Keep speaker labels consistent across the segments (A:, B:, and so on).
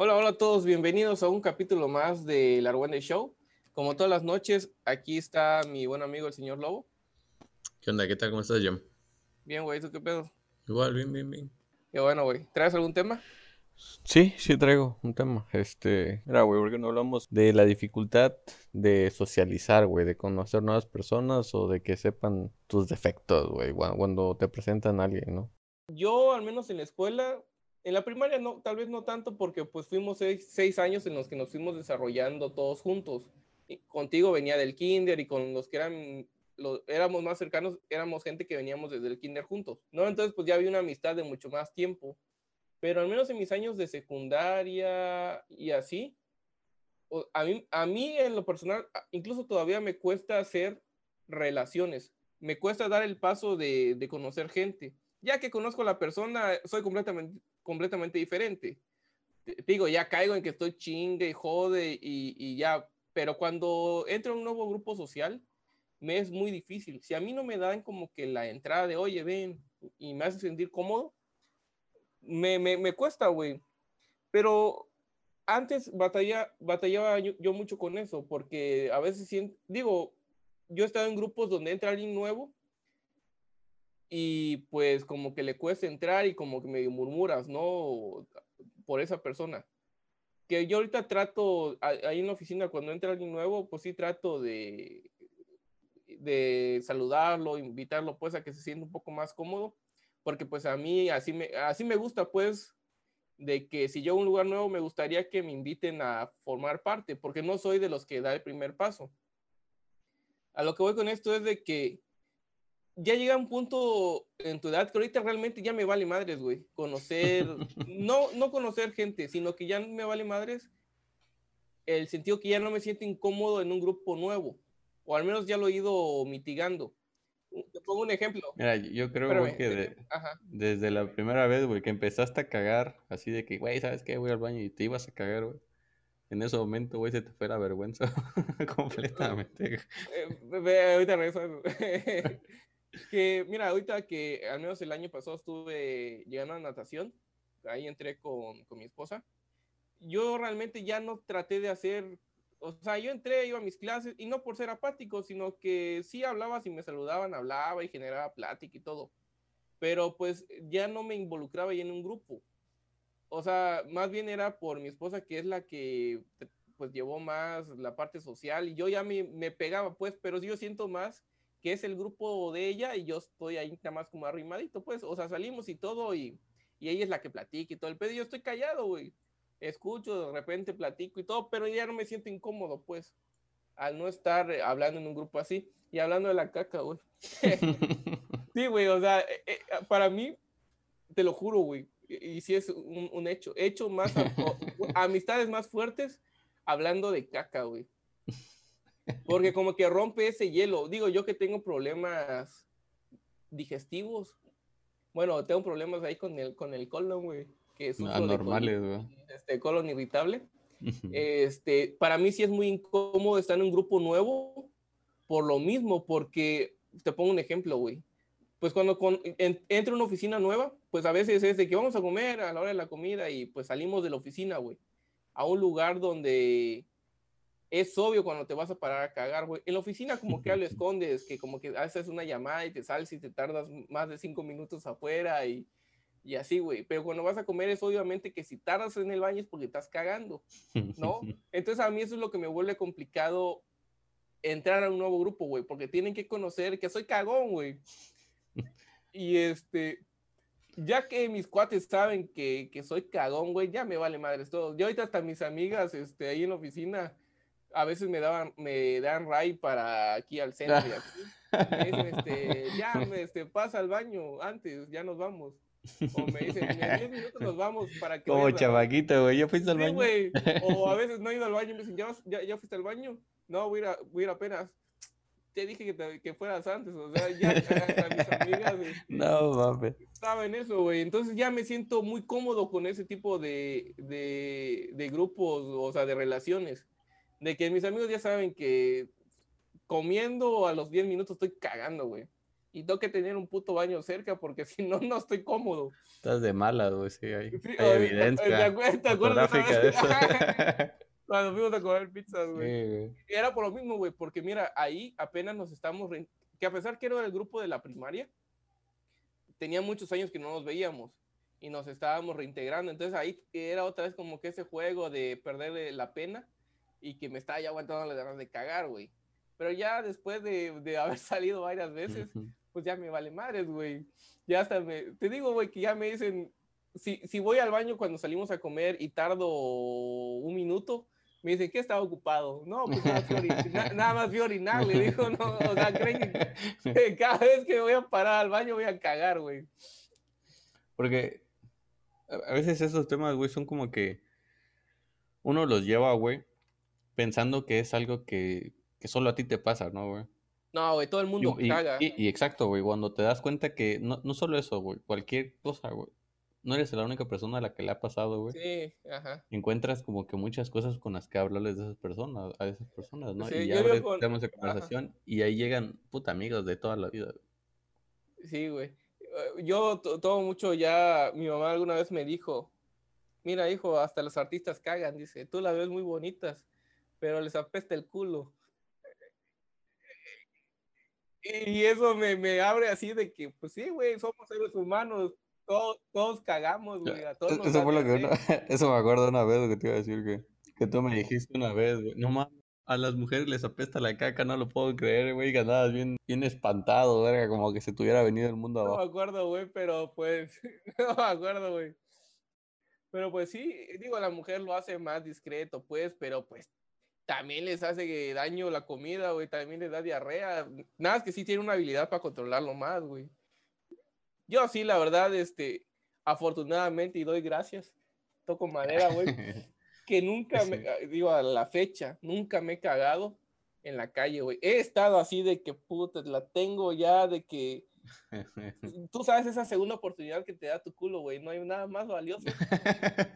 A: Hola, hola a todos, bienvenidos a un capítulo más de La Argüende Show. Como todas las noches, aquí está mi buen amigo el señor Lobo.
B: ¿Qué onda? ¿Qué tal? ¿Cómo estás, Jim?
A: Bien, güey, ¿tú qué pedo?
B: Igual, bien, bien, bien.
A: Qué bueno, güey. ¿Traes algún tema?
C: Sí, sí traigo un tema. Este, mira, güey, ¿por qué no hablamos de la dificultad de socializar, güey, de conocer nuevas personas o de que sepan tus defectos, güey, cuando te presentan a alguien, ¿no?
A: Yo, al menos en la escuela, en la primaria no, tal vez no tanto porque pues fuimos seis, años en los que nos fuimos desarrollando todos juntos. Y contigo venía del kinder y con los que eran, los, éramos más cercanos, éramos gente que veníamos desde el kinder juntos, ¿no? Entonces pues ya había una amistad de mucho más tiempo. Pero al menos en mis años de secundaria y así, a mí, a mí en lo personal, incluso todavía me cuesta hacer relaciones. Me cuesta dar el paso de, de conocer gente. Ya que conozco a la persona, soy completamente, completamente diferente. Te, digo, ya caigo en que estoy chingue y jode y, y ya, pero cuando entro en un nuevo grupo social, me es muy difícil. Si a mí no me dan como que la entrada de, oye, ven, y me hace sentir cómodo, me, me, me cuesta, güey. Pero antes batalla, batallaba yo, yo, mucho con eso, porque a veces digo, yo he estado en grupos donde entra alguien nuevo y pues como que le cuesta entrar y como que me murmuras, ¿no? Por esa persona. Que yo ahorita trato, ahí en la oficina, cuando entra alguien nuevo, pues sí trato de, de saludarlo, invitarlo pues a que se sienta un poco más cómodo, porque pues a mí así me, así me gusta pues de que si yo a un lugar nuevo me gustaría que me inviten a formar parte, porque no soy de los que da el primer paso. A lo que voy con esto es de que ya llega un punto en tu edad que ahorita realmente ya me vale madres, güey. Conocer, no, no conocer gente, sino que ya me vale madres el sentido que ya no me siento incómodo en un grupo nuevo. O al menos ya lo he ido mitigando. Te pongo un ejemplo.
C: Mira, yo creo güey, que de, desde la primera vez, güey, que empezaste a cagar, así de que, güey, ¿sabes qué? Voy al baño y te ibas a cagar, güey. En ese momento, güey, se te fue la vergüenza completamente.
A: Eh, ahorita regreso. que mira, ahorita que al menos el año pasado estuve llegando a natación, ahí entré con, con mi esposa, yo realmente ya no traté de hacer, o sea, yo entré, iba a mis clases y no por ser apático, sino que sí hablaba, si me saludaban, hablaba y generaba plática y todo, pero pues ya no me involucraba ahí en un grupo. O sea, más bien era por mi esposa, que es la que pues llevó más la parte social y yo ya me, me pegaba, pues, pero yo siento más que es el grupo de ella y yo estoy ahí nada más como arrimadito, pues, o sea, salimos y todo y, y ella es la que platica y todo el pedo, y yo estoy callado, güey, escucho, de repente platico y todo, pero ya no me siento incómodo, pues, al no estar hablando en un grupo así y hablando de la caca, güey. sí, güey, o sea, eh, eh, para mí, te lo juro, güey, y si es un, un, hecho, hecho más, amistades más fuertes hablando de caca, güey. Porque como que rompe ese hielo. Digo, yo que tengo problemas digestivos. Bueno, tengo problemas ahí con el, con el colon, güey. Que es
C: Anormales, güey.
A: Este, colon irritable. este, para mí sí es muy incómodo estar en un grupo nuevo por lo mismo, porque te pongo un ejemplo, güey. Pues cuando con, en, entro a una oficina nueva, pues a veces es de que vamos a comer a la hora de la comida y pues salimos de la oficina, güey, a un lugar donde es obvio cuando te vas a parar a cagar, güey. En la oficina como que lo escondes, que como que haces una llamada y te sales y te tardas más de cinco minutos afuera y, y así, güey. Pero cuando vas a comer es obviamente que si tardas en el baño es porque estás cagando, ¿no? Entonces a mí eso es lo que me vuelve complicado entrar a un nuevo grupo, güey, porque tienen que conocer que soy cagón, güey. Y este, ya que mis cuates saben que, que soy cagón, güey, ya me vale madres todo. Yo ahorita hasta mis amigas, este, ahí en la oficina, a veces me daban, me dan ray para aquí al centro. Y aquí. Me dicen, este, ya, me, este, pasa al baño antes, ya nos vamos. O me dicen, en 10 minutos nos vamos para que.
C: Como chavaquito, güey, ¿ya fuiste al
A: sí,
C: baño?
A: Güey. O a veces no he ido al baño y me dicen, ¿ya, ya, ya fuiste al baño? No, voy a ir, a, voy a ir apenas. Te dije que, te, que fueras antes, o sea, ya hasta mis amigas.
C: No, mames.
A: Saben eso, güey. Entonces ya me siento muy cómodo con ese tipo de, de, de grupos, o sea, de relaciones de que mis amigos ya saben que comiendo a los 10 minutos estoy cagando, güey. y tengo que tener un puto baño cerca porque si no, no estoy cómodo.
C: Estás de malas, güey, sí, hay,
A: Sí,
C: hay evidencia
A: ¿Te acuerdas, te acuerdas
C: de eso.
A: Cuando fuimos a comer pizzas,
C: Sí,
A: güey. Y Era por lo mismo, güey, porque mira, ahí apenas nos estamos, rein- que a pesar que era el grupo de la primaria, tenía muchos años que no nos veíamos y nos estábamos reintegrando. Entonces ahí era otra vez como que ese juego de perder la pena y que me estaba ya aguantando las ganas de cagar, güey. Pero ya después de, de haber salido varias veces, pues ya me vale madres, güey. Ya hasta me, te digo, güey, que ya me dicen, si, si voy al baño cuando salimos a comer y tardo un minuto, me dicen, ¿qué estaba ocupado? No, pues nada, na- nada más fui a orinar, le dijo, no, o sea, creen que, cada vez que voy a parar al baño voy a cagar, güey.
C: Porque a veces esos temas, güey, son como que uno los lleva, güey, pensando que es algo que, que solo a ti te pasa, ¿no, güey?
A: No, güey, todo el mundo
C: y-
A: caga.
C: y- y exacto, güey, cuando te das cuenta que no, no solo eso, güey, cualquier cosa, güey, no eres la única persona a la que le ha pasado, güey.
A: Sí, ajá.
C: Encuentras como que muchas cosas con las que hablarles de esas personas, a esas personas, ¿no?
A: Sí,
C: y
A: digo
C: abres
A: con-
C: temas de
A: ajá.
C: conversación y ahí llegan, puta, amigos de toda la vida. güey.
A: Sí, güey. Eh, Yo to- todo mucho ya, mi mamá alguna vez me dijo, mira, hijo, hasta los artistas cagan, dice, tú las ves muy bonitas, pero les apesta el culo. Y eso me, me abre así de que, pues sí, güey, somos seres humanos, todos, todos cagamos, güey, a todos
C: Eso fue lo que una- eso me acuerdo una vez que te iba a decir que, que tú me dijiste una vez, güey. No mames, a las mujeres les apesta la caca, no lo puedo creer, güey, que andabas bien, bien espantado, verga, como que se te hubiera venido el mundo
A: No me
C: abajo.
A: acuerdo, güey, pero pues, no me acuerdo, güey. Pero pues sí, digo, la mujer lo hace más discreto, pues, pero pues también les hace daño la comida, güey, también les da diarrea. Nada, es que sí tiene una habilidad para controlarlo más, güey. Yo sí, la verdad, este, afortunadamente, y doy gracias, toco madera, güey, que nunca me,
C: Sí.
A: digo, a la fecha, nunca me he cagado en la calle, güey. He estado así de que, puta, la tengo ya, de que tú sabes esa segunda oportunidad que te da tu culo, güey. No hay nada más valioso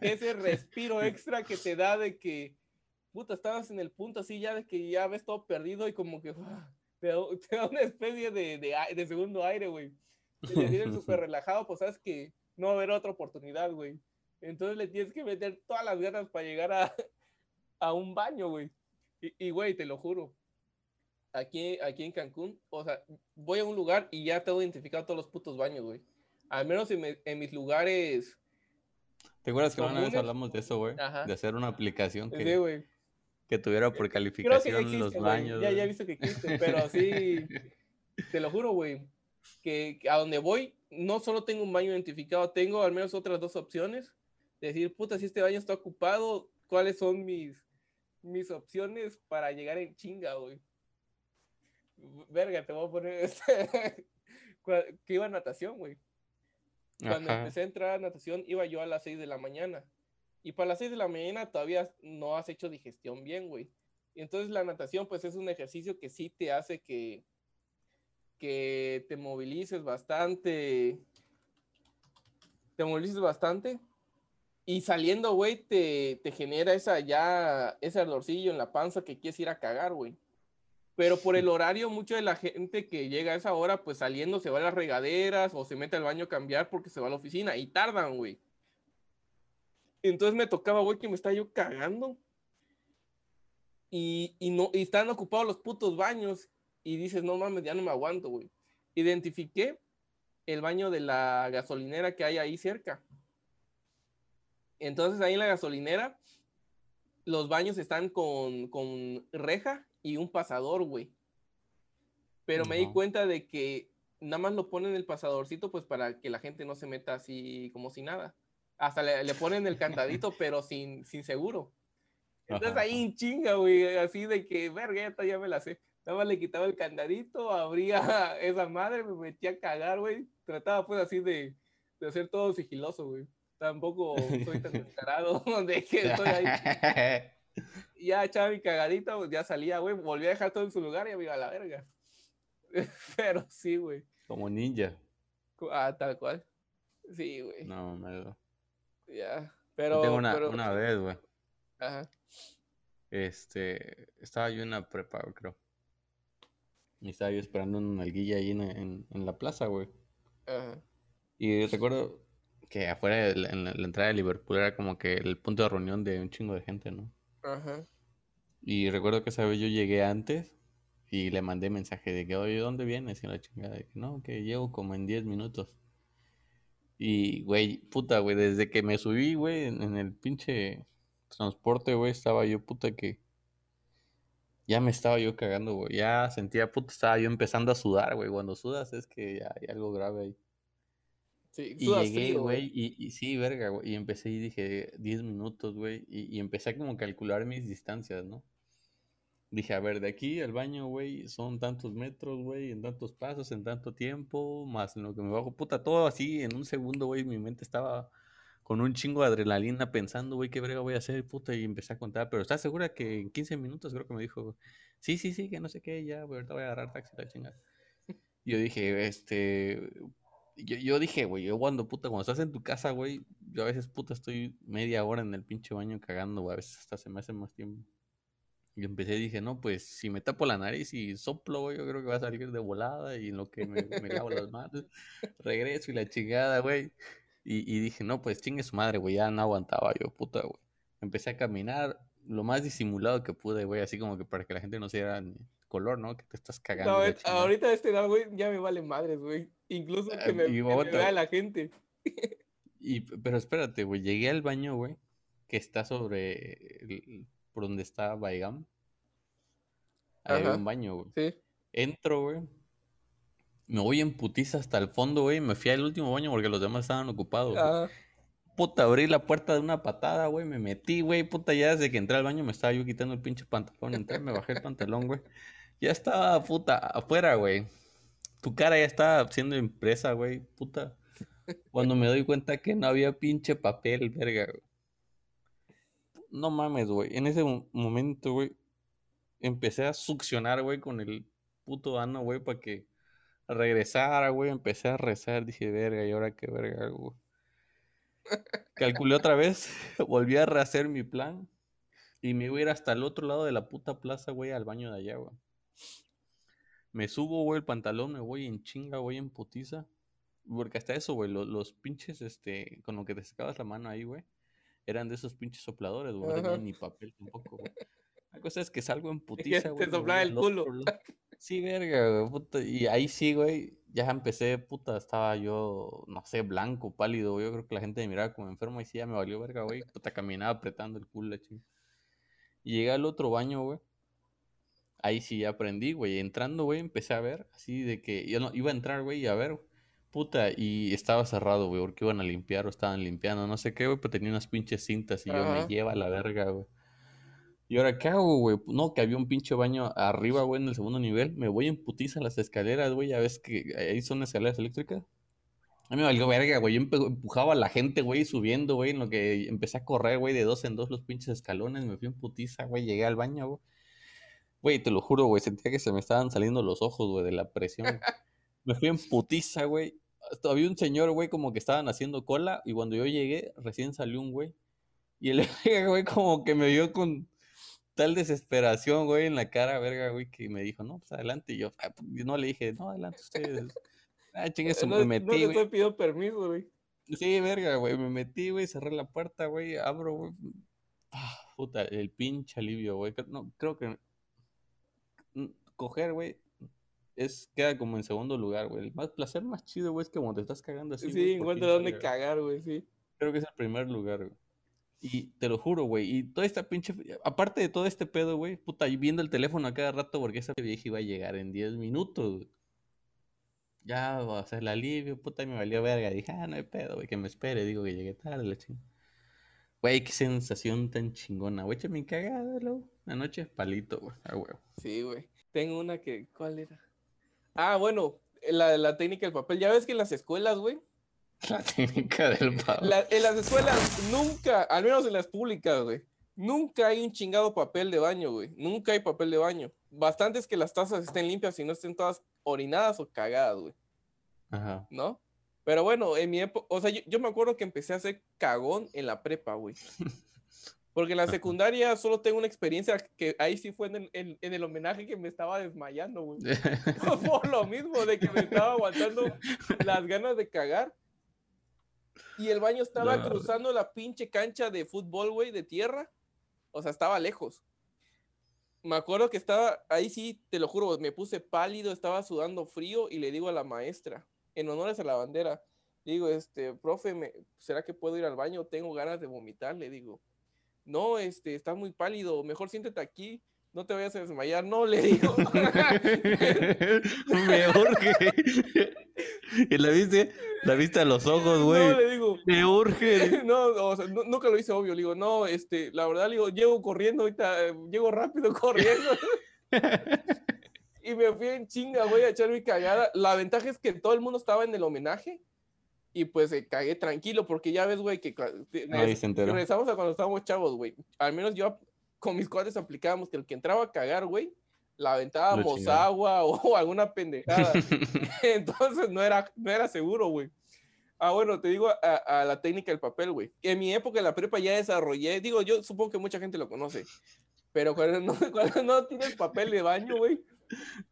A: ese respiro extra que te da de que, puta, estabas en el punto así ya de que ya ves todo perdido y como que te, da, te da una especie de, de, segundo aire, güey. Te tienes súper relajado, pues sabes que no va a haber otra oportunidad, güey. Entonces le tienes que meter todas las ganas para llegar a, a un baño, güey. Y, güey, te lo juro. Aquí, aquí en Cancún, o sea, voy a un lugar y ya tengo identificado todos los putos baños, güey. Al menos en, mi- en mis lugares.
C: ¿Te acuerdas que una vez hablamos de eso, güey? De hacer una aplicación
A: Sí,
C: que,
A: güey.
C: Que tuviera por
A: Creo que ya
C: calificación
A: existe,
C: los baños.
A: Ya, ya he visto que existe, pero sí, te lo juro, güey, que, a donde voy no solo tengo un baño identificado, tengo al menos otras dos opciones. Decir, puta, si este baño está ocupado, ¿cuáles son mis, mis opciones para llegar en chinga, güey? Verga, te voy a poner este, que iba a natación, güey. Cuando
C: Ajá.
A: empecé a entrar a natación, iba yo a las 6 de la mañana. Y para las 6 de la mañana todavía no has hecho digestión bien, güey. Y entonces la natación, pues es un ejercicio que sí te hace que, que te movilices bastante. Te movilices bastante. Y saliendo, güey, te, te genera esa ya, ese ardorcillo en la panza que quieres ir a cagar, güey. Pero por el horario, mucha de la gente que llega a esa hora, pues saliendo se va a las regaderas o se mete al baño a cambiar porque se va a la oficina y tardan, güey. Entonces me tocaba, güey, que me estaba yo cagando. Y, y no, y están ocupados los putos baños. Y dices, no mames, ya no me aguanto, güey. Identifiqué el baño de la gasolinera que hay ahí cerca. Entonces ahí en la gasolinera, los baños están con, con reja y un pasador, güey. Pero me di cuenta de que nada más lo ponen el pasadorcito, pues para que la gente no se meta así como si nada. Hasta le, le ponen el candadito, pero sin, sin seguro. Entonces
C: Ajá,
A: ahí en chinga, güey, así de que, verga, ya me la sé. Nada más le quitaba el candadito, abría esa madre, me metía a cagar, güey. Trataba pues así de, de hacer todo sigiloso, güey. Tampoco soy tan descarado de que estoy ahí. Ya echaba mi cagadita, pues, ya salía, güey. Volví a dejar todo en su lugar y me iba a la verga. Pero sí, güey.
C: Como ninja.
A: Ah, tal cual. Sí, güey.
C: No, me...
A: Ya. Pero.
C: tengo una,
A: pero-
C: una vez, güey.
A: Ajá.
C: Este, estaba yo en la prepa, creo. Y estaba yo esperando una alguilla ahí en, en- en la plaza, güey.
A: Ajá.
C: Y recuerdo que afuera de la, en la, la entrada de Liverpool era como que el punto de reunión de un chingo de gente, ¿no?
A: Ajá.
C: Y recuerdo que esa vez yo llegué antes y le mandé mensaje de que, oye, ¿dónde vienes? Y la chingada, de que no, que llego como en 10 minutos. Y, güey, puta, güey, desde que me subí, güey, en, en el pinche transporte, güey, estaba yo, puta, que ya me estaba yo cagando, güey. Ya sentía, puta, estaba yo empezando a sudar, güey. Cuando sudas es que ya hay algo grave ahí.
A: Sí,
C: Y llegué, güey, y, y sí, verga, güey. Y empecé y dije 10 minutos, güey. Y, y empecé a como calcular mis distancias, ¿no? Dije, a ver, de aquí al baño, güey, son tantos metros, güey, en tantos pasos, en tanto tiempo, más en lo que me bajo. Puta, todo así, en un segundo, güey, mi mente estaba con un chingo de adrenalina pensando, güey, qué verga voy a hacer, puta, y empecé a contar. Pero ¿estás segura que en 15 minutos creo que me dijo, sí, sí, sí, que no sé qué, ya, güey, ahorita voy a agarrar taxi, la chingada. Yo dije, este, yo, yo dije, güey, yo cuando, puta, cuando estás en tu casa, güey, yo a veces, puta, estoy media hora en el pinche baño cagando, güey, a veces hasta se me hace más tiempo. Y empecé y dije, no, pues si me tapo la nariz y soplo, güey, yo creo que va a salir de volada y en lo que me, me lavo las manos, regreso y la chingada, güey. Y, y dije, no, pues chingue su madre, güey, ya no aguantaba yo, puta, güey. Empecé a caminar lo más disimulado que pude, güey, así como que para que la gente no se diera color, ¿no? Que te estás cagando.
A: No, eh,
C: chingada.
A: ahorita este edad, güey, ya me vale madres, güey. Incluso
C: Ah,
A: que me,
C: y
A: me vea la gente.
C: Y, pero espérate, güey, llegué al baño, güey, que está sobre, el- por donde está Baigam. Ahí había un baño, güey.
A: Sí.
C: Entro, güey. Me voy en putiza hasta el fondo, güey. Me fui al último baño porque los demás estaban ocupados.
A: Ajá.
C: Puta, abrí la puerta de una patada, güey. Me metí, güey. Puta, ya desde que entré al baño me estaba yo quitando el pinche pantalón. Entré, me bajé el pantalón, güey. Ya estaba, puta, afuera, güey. Tu cara ya estaba siendo impresa, güey. Puta. Cuando me doy cuenta que no había pinche papel, verga, güey. No mames, güey. En ese mo- momento, güey, empecé a succionar, güey, con el puto ano, güey, para que regresara, güey. Empecé a rezar. Dije, verga, ¿y ahora qué verga güey? Calculé otra vez, volví a rehacer mi plan y me iba a ir hasta el otro lado de la puta plaza, güey, al baño de allá, güey. Me subo, güey, el pantalón, me voy en chinga, güey, en putiza. Porque hasta eso, güey, lo- los, pinches, este, con lo que te sacabas la mano ahí, güey, eran de esos pinches sopladores, güey, no ni papel tampoco, güey. La cosa es que salgo en
A: te
C: putiza, güey. voy
A: soplaba el culo.
C: Sí, verga, güey, puta. Y ahí sí, güey, ya empecé, puta, estaba yo, no sé, blanco, pálido, güey. Yo creo que la gente me miraba como enfermo y sí, ya me valió verga, güey. Puta, caminaba apretando el culo, la chingada. Y llegué al otro baño, güey. Ahí sí ya aprendí, güey. Entrando, güey, empecé a ver, así de que yo no iba a entrar, güey, y a ver, puta, y estaba cerrado, güey, porque iban a limpiar o estaban limpiando, no sé qué, güey, pero tenía unas pinches cintas y yo me lleva a la verga, güey. ¿Y ahora qué hago, güey? No, que había un pinche baño arriba, güey, en el segundo nivel. Me voy en putiza a las escaleras, güey. Ya ves que ahí son escaleras eléctricas. A mí me valió verga, güey. Yo empujaba a la gente, güey, subiendo, güey, en lo que empecé a correr, güey, de dos en dos los pinches escalones. Me fui en putiza, güey. Llegué al baño, güey. Güey, te lo juro, güey. Sentía que se me estaban saliendo los ojos, güey, de la presión. Me fui en putiza, güey. Había un señor, güey, como que estaban haciendo cola. Y cuando yo llegué, recién salió un güey. Y el güey, como que me vio con tal desesperación, güey, en la cara, verga, güey, que me dijo, no, pues adelante. Y yo, ah, pues, yo no le dije, no, adelante ustedes. Ah, chingue
A: No,
C: me
A: no
C: metí,
A: le
C: güey.
A: estoy pidiendo permiso, güey.
C: Sí, verga, güey, me metí, güey, cerré la puerta, güey, abro, güey. Ah, puta, el pinche alivio, güey. No, creo que mm, coger, güey, es, queda como en segundo lugar, güey. El más placer más chido, güey, es que cuando te estás cagando así,
A: Sí,
C: güey,
A: encuentra dónde cagar, güey, sí.
C: Creo que es el primer lugar, güey. Y te lo juro, güey. Y toda esta pinche. Aparte de todo este pedo, güey. Puta, y viendo el teléfono a cada rato porque esa vieja iba a llegar en 10 minutos, güey. Ya va a ser el alivio, puta, y me valió verga. Dije, ah, no hay pedo, güey, que me espere. Digo que llegué tarde, la chingada. Güey, qué sensación tan chingona, güey. Échame cagada, luego. La noche es palito, güey. Ah, güey.
A: Sí, güey. Tengo una que, ¿cuál era? Ah, bueno, la, la técnica del papel. Ya ves que en las escuelas, güey,
C: La técnica del pavo.
A: la- en las escuelas nunca, al menos en las públicas, güey, nunca hay un chingado papel de baño, güey. Nunca hay papel de baño. Bastante es que las tazas estén limpias y no estén todas orinadas o cagadas, güey,
C: Ajá.
A: ¿no? Pero bueno, en mi época, o sea, yo, yo me acuerdo que empecé a hacer cagón en la prepa, güey. Porque en la secundaria solo tengo una experiencia que ahí sí fue en el, en- en el homenaje que me estaba desmayando, güey. Por lo mismo, de que me estaba aguantando las ganas de cagar. Y el baño estaba
B: No.
A: cruzando la pinche cancha de fútbol, güey, de tierra. O sea, estaba lejos. Me acuerdo que estaba, ahí sí, te lo juro, me puse pálido, estaba sudando frío y le digo a la maestra, en honores a la bandera, digo, este, profe, me- ¿será que puedo ir al baño? Tengo ganas de vomitar, le digo. No, este, estás muy pálido, mejor siéntate aquí, no te vayas a desmayar, no, le digo.
C: Me urge. ¿Y la viste? La viste a los ojos, güey.
A: No, le digo.
C: Me urge.
A: No, o sea, nu- nunca lo hice obvio. Le digo, no, este, la verdad, le digo, llego corriendo ahorita, eh, llego rápido corriendo. y me fui en chinga, güey, a echar mi cagada. La ventaja es que todo el mundo estaba en el homenaje. Y pues eh, cagué tranquilo, porque ya ves, güey, que
C: se enteró.
A: regresamos a cuando estábamos chavos, güey. Al menos yo con mis cuates aplicábamos que el que entraba a cagar, güey, la aventábamos
B: chingaba.
A: agua o alguna pendejada. Entonces no era, no era seguro, güey. Ah, bueno, te digo a, a la técnica del papel, güey. En mi época en la prepa ya desarrollé, digo, yo supongo que mucha gente lo conoce, pero cuando no, cuando no tienes papel de baño, güey,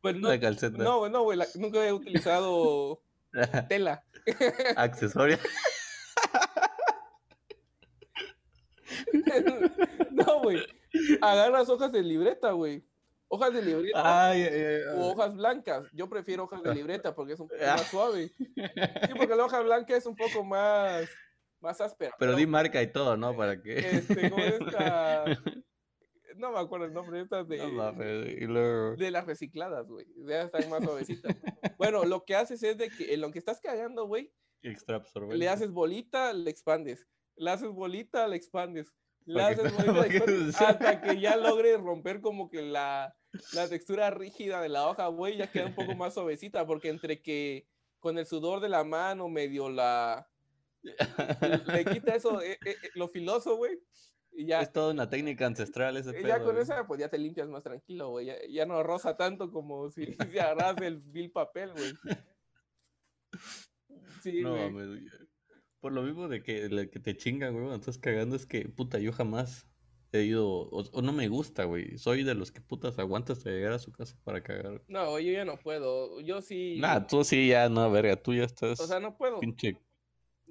A: pues no,
C: La calceta.
A: no, no, güey, nunca he utilizado tela.
C: Accesorio.
A: no, güey, agarras hojas de libreta, güey. Hojas de libreta.
C: Ay, ay, ay,
A: o hojas blancas. Yo prefiero hojas de libreta porque es un poco más suave. Sí, porque la hoja blanca es un poco más, más áspera.
C: Pero
A: ¿no?
C: di marca y todo, ¿no? Para que.
A: Este, esta. No me acuerdo el nombre, estas de,
C: No
A: de las recicladas, güey. Ya están más suavecitas. Bueno, lo que haces es de que en lo que estás cagando, güey, le haces bolita, le expandes. Le haces bolita, le expandes. Le haces bolita, le expandes, hasta que ya logres romper como que la, la textura rígida de la hoja, güey, ya queda un poco más suavecita, porque entre que con el sudor de la mano medio la... Le quita eso, eh, eh, eh, lo filoso, güey, y ya...
C: Es toda una técnica ancestral ese
A: Eh, Ya
C: pedo,
A: con
C: güey.
A: esa, pues ya te limpias más tranquilo, güey. Ya, ya no roza tanto como si, si agarras el vil papel, güey. Sí,
C: No
A: güey.
C: mames. Por lo mismo de que, la que te chingan, güey, cuando estás cagando, es que, puta, yo jamás he ido, o, o no me gusta, güey. Soy de los que putas aguantas hasta llegar a su casa para cagar.
A: No, yo ya no puedo. Yo sí.
C: Nah, tú sí, ya, no, verga, tú ya estás
A: O sea, no puedo.
C: pinche...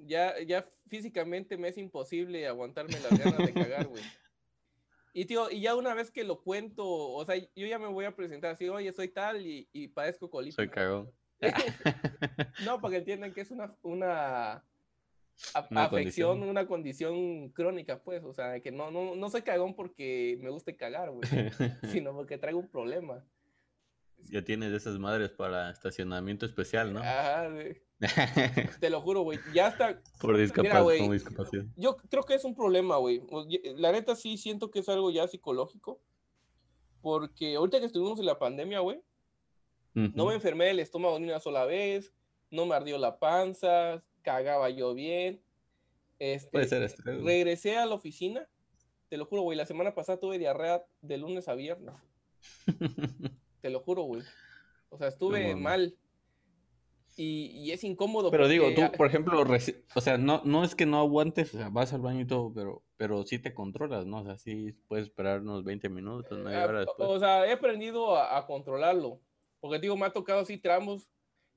A: Ya, ya físicamente me es imposible aguantarme las ganas de cagar, güey. Y tío, y ya una vez que lo cuento, o sea, yo ya me voy a presentar así, oye, soy tal y, y padezco colitis.
C: Soy cagón.
A: No, para que entiendan que es una, una, a-
C: Una
A: afección,
C: condición.
A: una condición crónica, pues. O sea, que no, no, no soy cagón porque me guste cagar, güey, sino porque traigo un problema.
C: Ya tienes esas madres para estacionamiento especial, ¿no?
A: Ajá, de- te lo juro, güey. Ya está.
C: Por discapacidad, discapacidad.
A: Yo creo que es un problema, güey. Y- La neta sí siento que es algo ya psicológico. Porque ahorita que estuvimos en la pandemia, güey, no me enfermé del estómago ni una sola vez, no me ardió la panza, cagaba yo bien. Este,
C: Puede ser güey.
A: regresé a la oficina, te lo juro, güey, la semana pasada tuve diarrea de lunes a viernes, te lo juro, güey. O sea, estuve mal. Y, y es incómodo.
C: Pero digo, tú, por ejemplo, reci- o sea, no, no es que no aguantes, o sea, vas al baño y todo, pero, pero sí te controlas, ¿no? O sea, sí puedes esperar unos 20 minutos, media
A: Ah,
C: hora
A: o-
C: después.
A: O sea, he aprendido a, a controlarlo. Porque digo, me ha tocado así tramos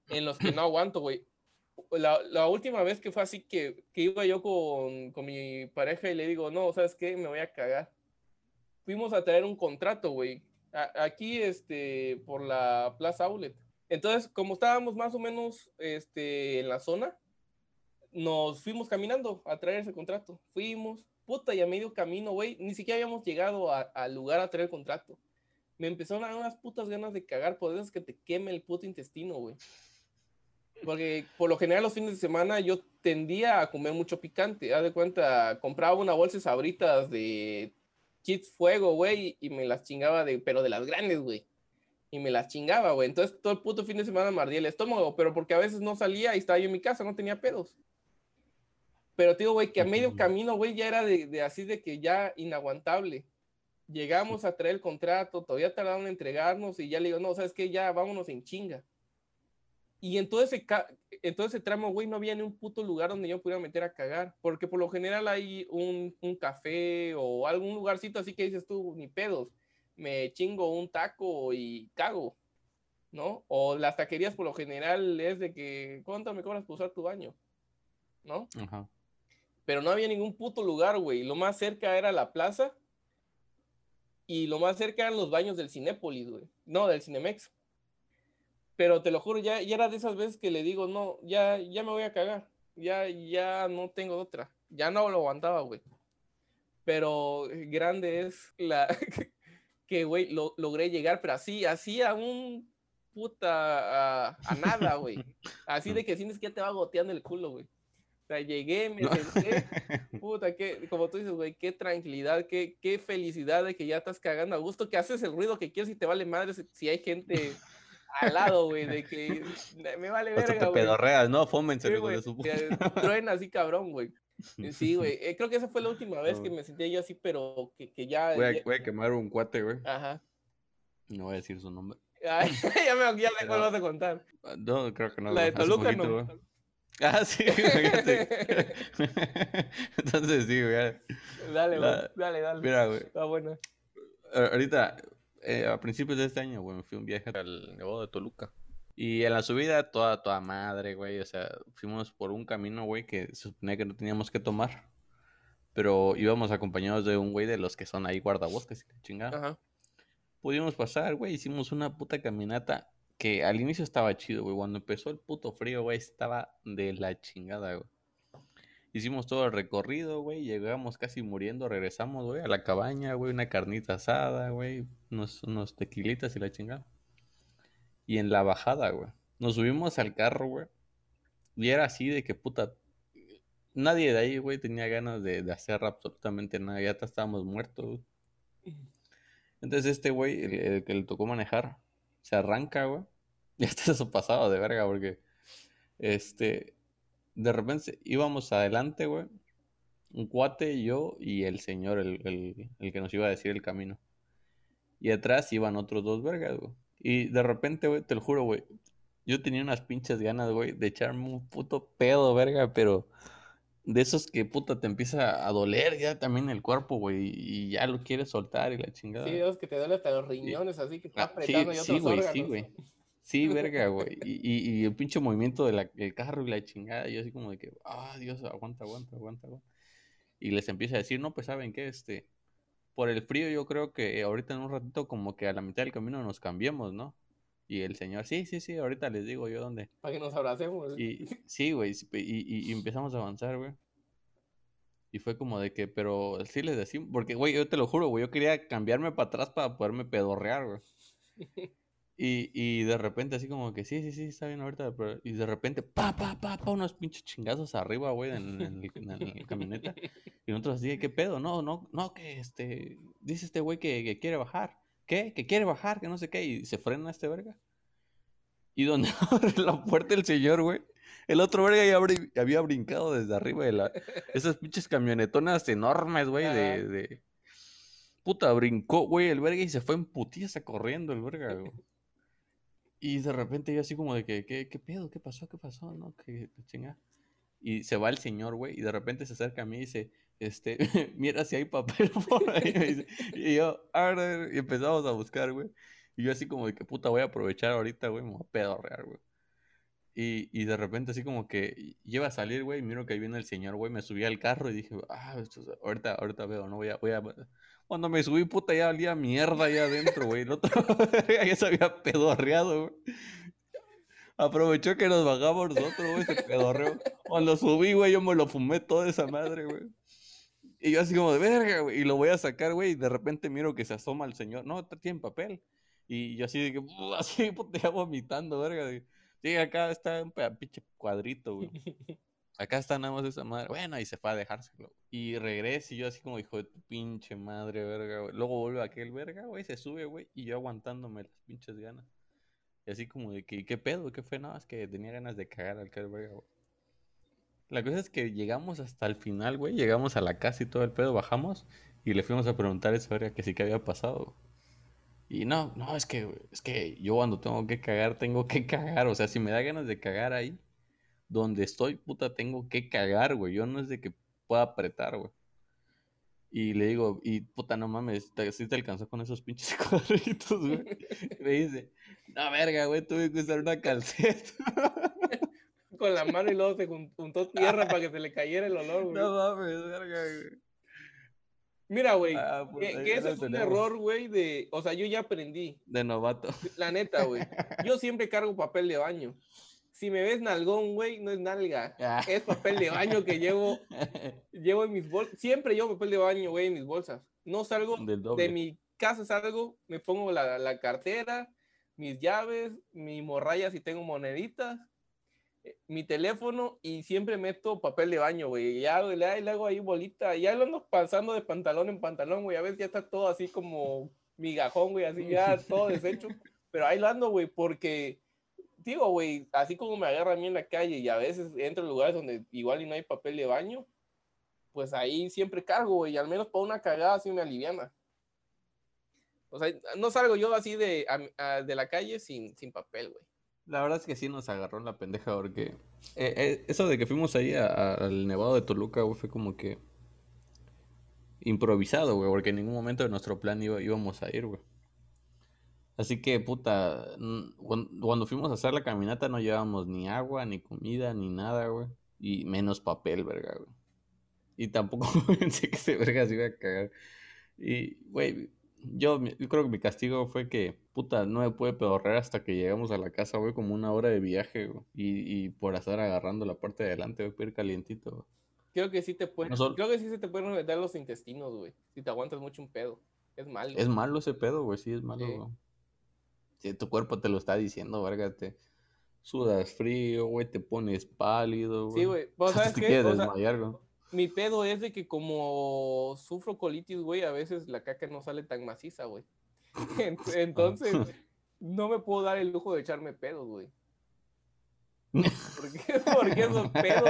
A: en los que no aguanto, güey. La, la última vez que fue así que, que iba yo con, con mi pareja y le digo, no, ¿sabes qué? Me voy a cagar. Fuimos a traer un contrato, güey. a- Aquí, este, por la Plaza Outlet. Entonces, como estábamos más o menos este, en la zona, nos fuimos caminando a traer ese contrato. Fuimos, puta, y a medio camino, güey, ni siquiera habíamos llegado al lugar a traer el contrato. Me empezaron a dar unas putas ganas de cagar, por esas que te queme el puto intestino, güey. Porque por lo general los fines de semana yo tendía a comer mucho picante. Haz de cuenta, compraba una bolsa de sabritas de Kids Fuego, güey, y me las chingaba de, pero de las grandes, güey. Y me las chingaba, güey. Entonces todo el puto fin de semana me ardía el estómago, pero porque a veces no salía y estaba yo en mi casa, no tenía pedos. Pero te digo, güey, que a medio camino, güey, ya era de, de así de que ya inaguantable. Llegamos a traer el contrato, todavía tardaron en entregarnos y ya le digo, no, ¿sabes qué? Ya vámonos en chinga. Y en todo ese, en todo ese tramo, güey, no había ni un puto lugar donde yo pudiera meter a cagar. Porque por lo general hay un, un café o algún lugarcito así que dices tú, ni pedos. Me chingo un taco y cago. ¿No? O las taquerías por lo general es de que, ¿cuánto me cobras por usar tu baño? ¿No?
C: Ajá.
A: pero no había ningún puto lugar, güey. Lo más cerca era la plaza y lo más cerca eran los baños del Cinépolis, güey. No, del Cinemex. Pero te lo juro, ya, ya era de esas veces que le digo, no, ya, ya me voy a cagar. Ya, ya no tengo otra. Ya no lo aguantaba, güey. Pero grande es la que, güey, lo, logré llegar, pero así, así a un puta, a, a nada, güey. Así de que sientes que ya te va goteando el culo, güey. O sea, llegué, me senté, puta, que, como tú dices, güey, qué tranquilidad, qué, qué felicidad de que ya estás cagando a gusto, que haces el ruido que quieres y te vale madre si, si hay gente al lado, güey, de que me vale verga,
C: te
A: güey.
C: pedorreas, ¿no? Fómense,
A: Sí, güey, truena así cabrón, güey. Eh, Sí, güey, eh, creo que esa fue la última vez que me sentía yo así, pero que, que ya...
C: Voy
A: ya-
C: a, voy a quemar un cuate, güey.
A: Ajá.
C: No voy a decir su nombre.
A: Ay, ya me ya sé cuál vas a contar.
C: Ah, No, creo que no.
A: La de Toluca
C: poquito,
A: no.
C: güey. Ah, sí, fíjate. Entonces, sí, güey.
A: Dale, güey, dale, dale.
C: Mira, güey.
A: Está buena.
C: a- Ahorita, eh, a principios de este año, güey, me fui un viaje al Nevado de Toluca. Y en la subida, toda, toda madre, güey. O sea, fuimos por un camino, güey, que se suponía que no teníamos que tomar. Pero íbamos acompañados de un güey de los que son ahí guardabosques y la chingada.
A: Ajá.
C: Pudimos pasar, güey. Hicimos una puta caminata que al inicio estaba chido, güey. Cuando empezó el puto frío, güey, estaba de la chingada, güey. Hicimos todo el recorrido, güey. Llegamos casi muriendo. Regresamos, güey, a la cabaña, güey. Una carnita asada, güey. Unos, unos tequilitas y la chingada. Y en la bajada, güey. Nos subimos al carro, güey. Y era así de que puta. Nadie de ahí, güey, tenía ganas de, de hacer absolutamente nada. Ya hasta estábamos muertos, güey. Entonces este güey, el, que le tocó manejar, se arranca, güey. Y hasta eso pasaba de verga, porque este, de repente íbamos adelante, güey. Un cuate, yo y el señor, el, el- el que nos iba a decir el camino. Y atrás iban otros dos vergas, güey. Y de repente, güey, te lo juro, güey. Yo tenía unas pinches ganas, güey, de echarme un puto pedo, verga, pero de esos que puta te empieza a doler ya también el cuerpo, güey, y ya lo quieres soltar y la chingada.
A: Sí, es que te duele hasta los riñones, así que está
C: Ah, sí,
A: apretando y
C: sí,
A: otros
C: güey,
A: órganos.
C: sí, güey. Sí, verga, güey. Y, y, y el pinche movimiento del carro y la chingada, yo así como de que, ah, Dios, aguanta, aguanta, aguanta, aguanta. Y les empieza a decir, no, pues, ¿saben qué? Este, por el frío yo creo que ahorita en un ratito como que a la mitad del camino nos cambiemos, ¿no? Y el señor, sí, sí, sí, ahorita les digo yo dónde.
A: Para que nos abracemos.
C: Y sí, güey, y- y empezamos a avanzar, güey. Y fue como de que, pero sí les decimos, porque, güey, yo te lo juro, güey, yo quería cambiarme para atrás para poderme pedorrear, güey. Y, y de repente así como que, sí, sí, sí, está bien ahorita, pero... Y de repente, pa, pa, pa, pa, unos pinches chingazos arriba, güey, en, en la camioneta. Y nosotros así, ¿qué pedo? No, no, no, que este, dice este güey que, que quiere bajar. ¿Qué? Que quiere bajar, que no sé qué. Y se frena este verga. Y donde abre la puerta el señor, güey. El otro verga ya abri- había brincado desde arriba de la... Esas pinches camionetonas enormes, güey, de, de... Puta, brincó, güey, el verga y se fue en putiza corriendo el verga, güey. Y de repente yo así como de que, ¿qué, pedo? ¿Qué pasó? ¿Qué pasó? ¿No? ¿Qué, chinga? Y se va el señor, güey, y de repente se acerca a mí y dice, este, mira si hay papel por ahí. Y yo, a ver, a ver, y empezamos a buscar, güey. Y yo así como de que, puta, voy a aprovechar ahorita, güey, me voy a pedorrear, güey. Y, y de repente así como que lleva a salir, güey, y miro que ahí viene el señor, güey, me subí al carro y dije, ah, esto es- ahorita, ahorita veo, no voy a, voy a... Cuando me subí, puta, ya valía mierda allá adentro, güey. El otro ya se había pedorreado, güey. Aprovechó que nos bajamos nosotros, güey, se pedorreó. Cuando subí, güey, yo me lo fumé toda esa madre, güey. Y yo así como de verga, güey, y lo voy a sacar, güey, y de repente miro que se asoma el señor. No, tiene papel. Y yo así de que, así, puta, ya vomitando, verga. Sí, acá está un pinche cuadrito, güey. Acá está nada más esa madre. Bueno, y se fue a dejárselo. Y regresa y yo así como hijo de tu pinche madre, verga, güey. Luego vuelve aquel verga, güey, se sube, güey, y yo aguantándome las pinches ganas. Y así como de que, ¿qué pedo? ¿Qué fue? No, es que tenía ganas de cagar al aquel verga, güey. La cosa es que llegamos hasta el final, güey. Llegamos a la casa y todo el pedo, bajamos y le fuimos a preguntar a esa verga que sí que había pasado. Y no, no, es que, es que yo cuando tengo que cagar, tengo que cagar. O sea, si me da ganas de cagar ahí, donde estoy, puta, tengo que cagar, güey. Yo no es de que pueda apretar, güey. Y le digo, y puta, no mames, si te alcanzó con esos pinches cuadritos, güey. me dice, no, verga, güey, tuve que usar una calceta.
A: con la mano y luego se juntó tierra para que se le cayera el olor, güey.
C: No mames, verga, güey.
A: Mira, güey, ah, pues, que, ese es un error, güey, de, o sea, yo ya aprendí.
C: De novato.
A: La neta, güey. Yo siempre cargo papel de baño. Si me ves nalgón, güey, no es nalga. Ah. Es papel de baño que llevo, llevo en mis bolsas. Siempre llevo papel de baño, güey, en mis bolsas. No salgo de mi casa, salgo, me pongo la, la cartera, mis llaves, mi morralla si tengo moneditas mi teléfono y siempre meto papel de baño, güey. Ya le, hago ahí bolita. Ya lo ando pasando de pantalón en pantalón, güey. A veces ya está todo así como migajón, güey. Así ya todo deshecho. Pero ahí lo ando, güey, porque, digo, así como me agarra a mí en la calle y a veces entro en lugares donde igual y no hay papel de baño, pues ahí siempre cargo, güey. Al menos para una cagada así me aliviana. O sea, no salgo yo así de, de la calle sin, sin papel, güey.
C: La verdad es que sí nos agarró la pendeja porque eh, eh, eso de que fuimos ahí al Nevado de Toluca, fue como que improvisado, güey, porque en ningún momento de nuestro plan íbamos a ir, güey. Así que, puta, cuando fuimos a hacer la caminata no llevábamos ni agua, ni comida, ni nada, güey. Y menos papel, verga, güey. Y tampoco pensé que ese verga se iba a cagar. Y, güey, yo, creo que mi castigo fue que, puta, no me pude pedorrear hasta que llegamos a la casa, güey, como una hora de viaje, güey. Y, y por estar agarrando la parte de adelante, güey, ir calientito,
A: Creo que sí te puede, creo que sí se te pueden meter los intestinos, güey. Si te aguantas mucho un pedo. Es malo.
C: Es malo ese pedo, güey, sí, es malo, güey. Si tu cuerpo te lo está diciendo, verga, te sudas frío, güey, te pones pálido,
A: güey. Sí, güey. ¿Sabes qué? desmayar, güey mi pedo es de que como sufro colitis, güey, a veces la caca no sale tan maciza, güey. Entonces, no me puedo dar el lujo de echarme pedos, güey. ¿Por qué? Porque esos pedos.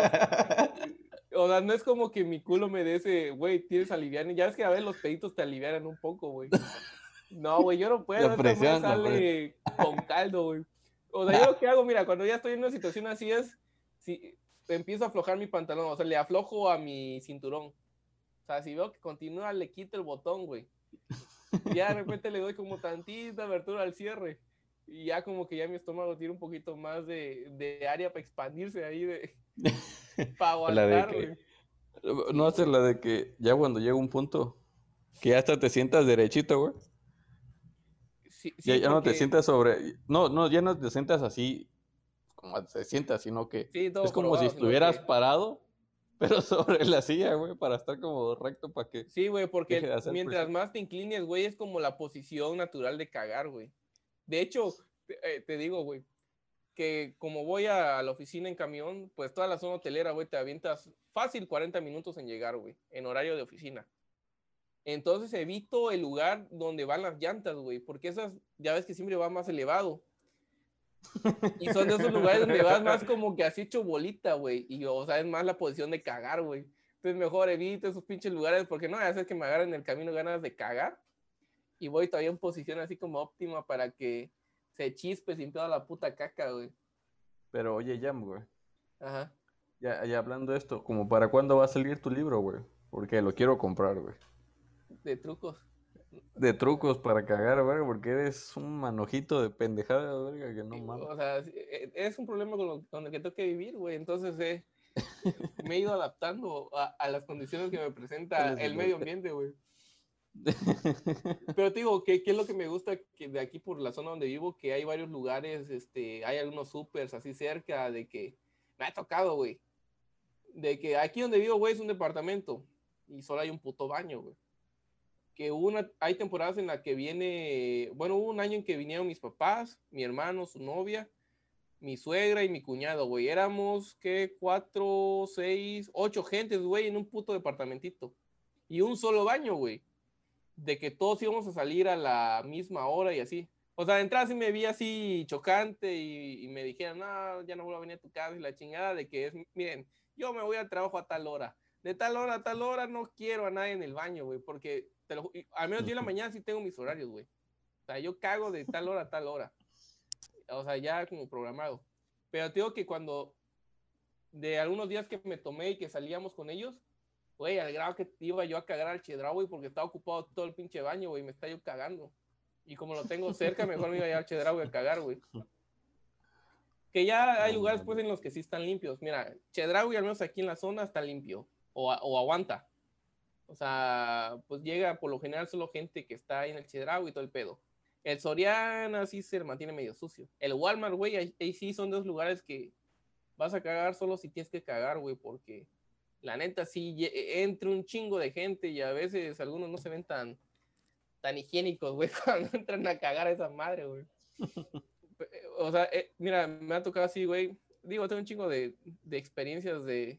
A: O sea, no es como que mi culo me dé ese, güey, tienes aliviar. Ya ves que a ver los peditos te aliviaran un poco, güey. No, güey, yo no puedo. me sale con caldo, güey. O sea, yo lo que hago, mira, cuando ya estoy en una situación así es, si, empiezo a aflojar mi pantalón, o sea, le aflojo a mi cinturón. O sea, si veo que continúa, le quito el botón, güey. Ya de repente le doy como tantita abertura al cierre. Y ya como que ya mi estómago tiene un poquito más de, de área para expandirse ahí, de, para aguantar, güey.
C: No hace la de que ya cuando llega un punto que hasta te sientas derechito, güey. Sí, ya, no te sientas sobre. No, no, ya no te sientas así como se sienta, sino que es como si estuvieras parado, pero sobre la silla, güey, para estar como recto para que...
A: Sí, güey, porque mientras más te inclines, güey, es como la posición natural de cagar, güey. De hecho, te, eh, digo, güey, que como voy a la oficina en camión, pues toda la zona hotelera, güey, te avientas fácil 40 minutos en llegar, güey, en horario de oficina. Entonces evito el lugar donde van las llantas, güey, porque esas, ya ves que siempre va más elevado. Y son de esos lugares donde vas más como que has hecho bolita, güey. Y, o sea, es más la posición de cagar, güey. Entonces, mejor evito esos pinches lugares porque no hace que me agarren en el camino ganas de cagar. Y voy todavía en posición así como óptima para que se chispe sin toda la puta caca, güey.
C: Pero oye, Jam, güey. Ajá. Ya, ya hablando de esto, ¿como para cuándo va a salir tu libro, güey? Porque lo quiero comprar, güey.
A: De trucos
C: de trucos para cagar, verga, porque eres un manojito de pendejada, verga, que no mames.
A: O sea, e, es un problema con, el que tengo que vivir, güey. Entonces eh, me he ido adaptando a, las condiciones que me presenta el medio ambiente, güey. Pero te digo, ¿qué, ¿qué, es lo que me gusta que de aquí por la zona donde vivo? Que hay varios lugares, este, hay algunos supers así cerca, de que me ha tocado, güey. De que aquí donde vivo, güey, es un departamento y solo hay un puto baño, güey que una, hay temporadas en las que viene, bueno, hubo un año en que vinieron mis papás, mi hermano, su novia, mi suegra y mi cuñado, güey. Éramos, ¿qué? Cuatro, seis, ocho gentes, güey, en un puto departamentito. Y un solo baño, güey. De que todos íbamos a salir a la misma hora y así. O sea, de entrada sí me vi así chocante y, me dijeron, no, ya no voy a venir a tu casa y la chingada de que es, miren, yo me voy al trabajo a tal hora. De tal hora a tal hora no quiero a nadie en el baño, güey, porque al menos yo en la mañana sí tengo mis horarios, güey. O sea, yo cago de tal hora a tal hora. O sea, ya como programado. Pero te digo que cuando de algunos días que me tomé y que salíamos con ellos, güey, al grado que iba yo a cagar al Chedra, güey, porque estaba ocupado todo el pinche baño, güey, me está yo cagando. Y como lo tengo cerca, mejor me iba a ir al Chedra, güey, a cagar, güey. Que ya hay lugares, pues, en los que sí están limpios. Mira, Chedraui, al menos aquí en la zona, está limpio. O, o aguanta. O sea, pues llega por lo general solo gente que está ahí en el Chedraui y todo el pedo. El Soriana sí se mantiene medio sucio. El Walmart, güey, ahí, ahí sí son dos lugares que vas a cagar solo si tienes que cagar, güey, porque la neta sí entra un chingo de gente y a veces algunos no se ven tan, tan higiénicos, güey, cuando entran a cagar a esa madre, güey. o sea, eh, mira, me ha tocado así, güey. Digo, tengo un chingo de, de experiencias de,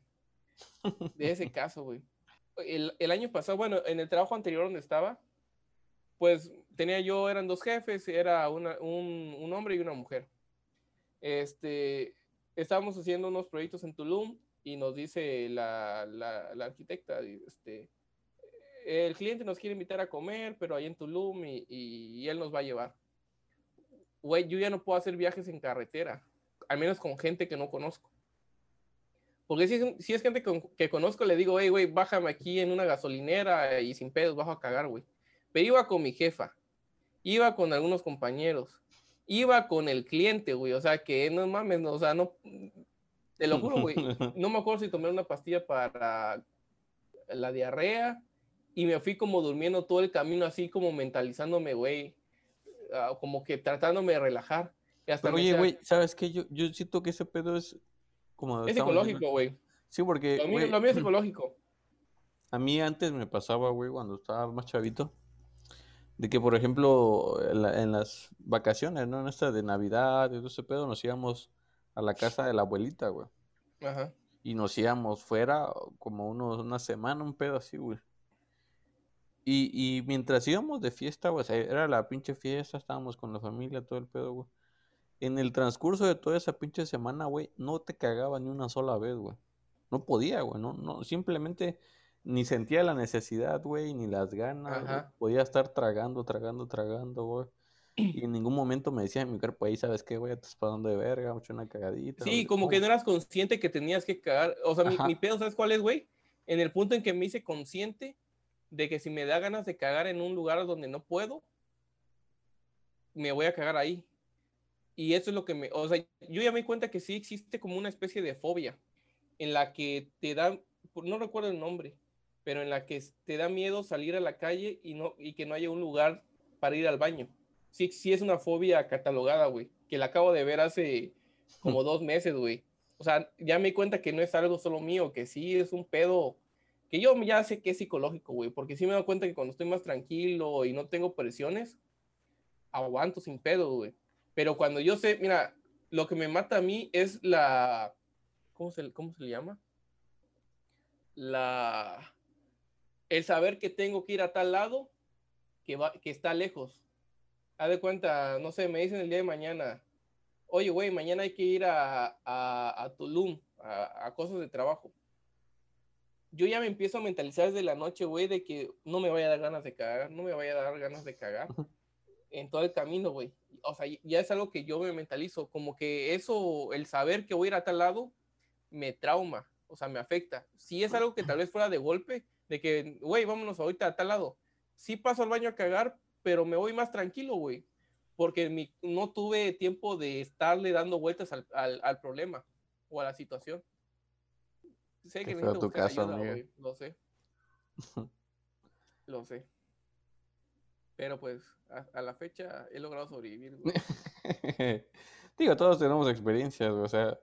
A: de ese caso, güey. El, el, año pasado, bueno, en el trabajo anterior donde estaba, pues tenía yo, eran dos jefes, era una, un, un, hombre y una mujer. Este, estábamos haciendo unos proyectos en Tulum y nos dice la, la, la arquitecta, este, el cliente nos quiere invitar a comer, pero ahí en Tulum y, y, y él nos va a llevar güey, yo ya no puedo hacer viajes en carretera, al menos con gente que no conozco. Porque si, si es gente que, que, conozco, le digo, hey, güey, bájame aquí en una gasolinera y sin pedos bajo a cagar, güey. Pero iba con mi jefa, iba con algunos compañeros, iba con el cliente, güey. O sea, que no mames, no, o sea, no, te lo juro, güey. No me acuerdo si tomé una pastilla para la diarrea y me fui como durmiendo todo el camino, así como mentalizándome, güey uh, como que tratándome de relajar.
C: Y hasta Pero, oye, güey, ¿sabes qué? Yo, yo siento que ese pedo es como...
A: Es psicológico, güey.
C: Sí, porque...
A: Lo mío, lo mío es psicológico.
C: A mí antes me pasaba, güey, cuando estaba más chavito, de que, por ejemplo, en, la, en las vacaciones, ¿no? En esta de Navidad y todo ese pedo, nos íbamos a la casa de la abuelita, güey.
A: Ajá.
C: Y nos íbamos fuera como unos, una semana, un pedo así, güey. Y, y mientras íbamos de fiesta, güey, era la pinche fiesta, estábamos con la familia, todo el pedo, güey. En el transcurso de toda esa pinche semana, güey, no te cagaba ni una sola vez, güey. No podía, güey, no, no, simplemente ni sentía la necesidad, güey, ni las ganas, Podía estar tragando, tragando, tragando, güey. Y en ningún momento me decía mi cuerpo ahí, ¿sabes qué, güey? Estás pasando de verga, mucho una cagadita.
A: Sí, como que no eras consciente que tenías que cagar. O sea, mi, mi, pedo, ¿sabes cuál es, güey? En el punto en que me hice consciente de que si me da ganas de cagar en un lugar donde no puedo, me voy a cagar ahí. Y eso es lo que me, o sea, yo ya me di cuenta que sí existe como una especie de fobia en la que te da, no recuerdo el nombre, pero en la que te da miedo salir a la calle y, no, y que no haya un lugar para ir al baño. Sí, sí es una fobia catalogada, güey, que la acabo de ver hace como dos meses, güey. O sea, ya me di cuenta que no es algo solo mío, que sí es un pedo que yo ya sé que es psicológico, güey, porque sí me doy cuenta que cuando estoy más tranquilo y no tengo presiones, aguanto sin pedo, güey. Pero cuando yo sé, mira, lo que me mata a mí es la, ¿cómo se, cómo se le llama? La, el saber que tengo que ir a tal lado que, va, que está lejos. Haz de cuenta, no sé, me dicen el día de mañana, oye, güey, mañana hay que ir a, a, a Tulum, a, a cosas de trabajo yo ya me empiezo a mentalizar desde la noche, güey, de que no me vaya a dar ganas de cagar, no me vaya a dar ganas de cagar en todo el camino, güey. O sea, ya es algo que yo me mentalizo, como que eso, el saber que voy a ir a tal lado, me trauma, o sea, me afecta. Si es algo que tal vez fuera de golpe, de que, güey, vámonos ahorita a tal lado. Sí paso al baño a cagar, pero me voy más tranquilo, güey, porque mi, no tuve tiempo de estarle dando vueltas al, al, al problema o a la situación. Sé que necesito tu caso, ayuda, güey. Lo sé. Lo sé. Pero pues, a, a, la fecha he logrado sobrevivir.
C: Digo, todos tenemos experiencias. O sea,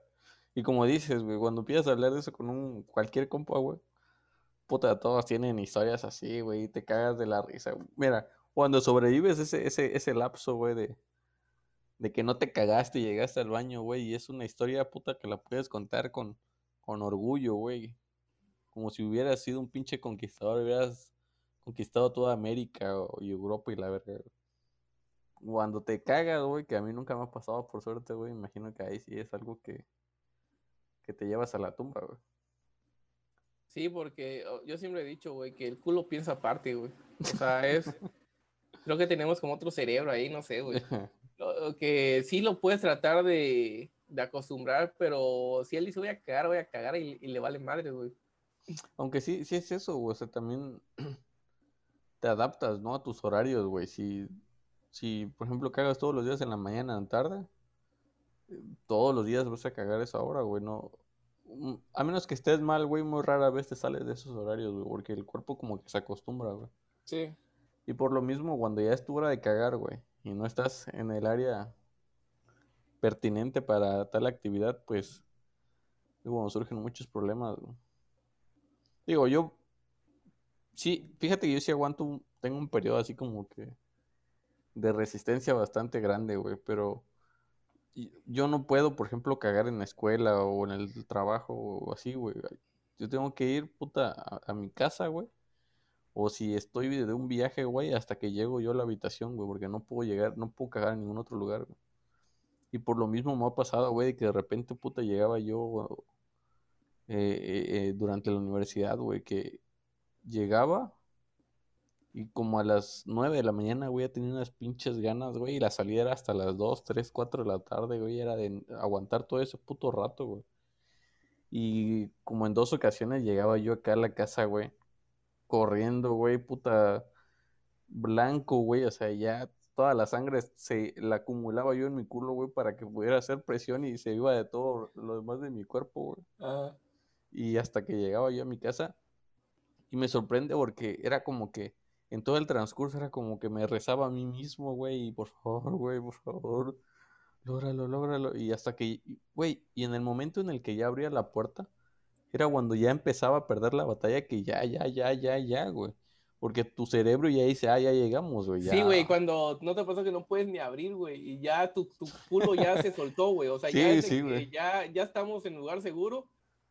C: y como dices, güey, cuando empiezas a hablar de eso con un cualquier compa, güey, puta, todos tienen historias así, güey, y te cagas de la risa. Mira, cuando sobrevives ese, ese, ese lapso, güey, de, de que no te cagaste y llegaste al baño, güey, y es una historia, puta, que la puedes contar con con orgullo, güey. Como si hubieras sido un pinche conquistador, hubieras conquistado toda América y Europa y la verga. Cuando te cagas, güey, que a mí nunca me ha pasado por suerte, güey, imagino que ahí sí es algo que, que te llevas a la tumba, güey.
A: Sí, porque oh, yo siempre he dicho, güey, que el culo piensa aparte, güey. O sea, es... creo que tenemos como otro cerebro ahí, no sé, güey. Lo- Que sí lo puedes tratar de, de acostumbrar, pero si él dice voy a cagar, voy a cagar y, y le vale madre, güey.
C: Aunque sí, sí es eso, güey. O sea, también te adaptas, ¿no? A tus horarios, güey. Si, si, por ejemplo, cagas todos los días en la mañana, en la tarde, eh, todos los días vas a cagar esa hora, güey. No, mm, a menos que estés mal, güey, muy rara vez te sales de esos horarios, güey. Porque el cuerpo como que se acostumbra, güey.
A: Sí.
C: Y por lo mismo, cuando ya es tu hora de cagar, güey, y no estás en el área pertinente para tal actividad, pues, digo, surgen muchos problemas, güey. Digo, yo, sí, fíjate que yo sí aguanto, un- tengo un periodo así como que de resistencia bastante grande, güey, pero yo no puedo, por ejemplo, cagar en la escuela o en el trabajo o así, güey. Yo tengo que ir, puta, a, a mi casa, güey. O si estoy de un viaje, güey, hasta que llego yo a la habitación, güey, porque no puedo llegar, no puedo cagar en ningún otro lugar, güey. Y por lo mismo me ha pasado, güey, de que de repente, puta, llegaba yo eh, eh, eh, durante la universidad, güey, que llegaba y como a las 9 de la mañana, güey, ya tenía unas pinches ganas, güey, y la salida era hasta las 2, 3, 4 de la tarde, güey, era de aguantar todo ese puto rato, güey. Y como en dos ocasiones llegaba yo acá a la casa, güey, corriendo, güey, puta, blanco, güey, o sea, ya toda la sangre se la acumulaba yo en mi culo, güey, para que pudiera hacer presión y se iba de todo lo demás de mi cuerpo, güey.
A: Ajá.
C: Y hasta que llegaba yo a mi casa, y me sorprende porque era como que en todo el transcurso era como que me rezaba a mí mismo, güey, y por favor, güey, por favor, lógralo, lógralo. Y hasta que, güey, y en el momento en el que ya abría la puerta, era cuando ya empezaba a perder la batalla que ya, ya, ya, ya, ya, güey. Porque tu cerebro ya dice, ah, ya llegamos, güey,
A: Sí, güey, cuando no te pasa que no puedes ni abrir, güey, y ya tu, tu culo ya se soltó, güey. O sea, ya,
C: Sí, sí,
A: que ya, ya estamos en lugar seguro,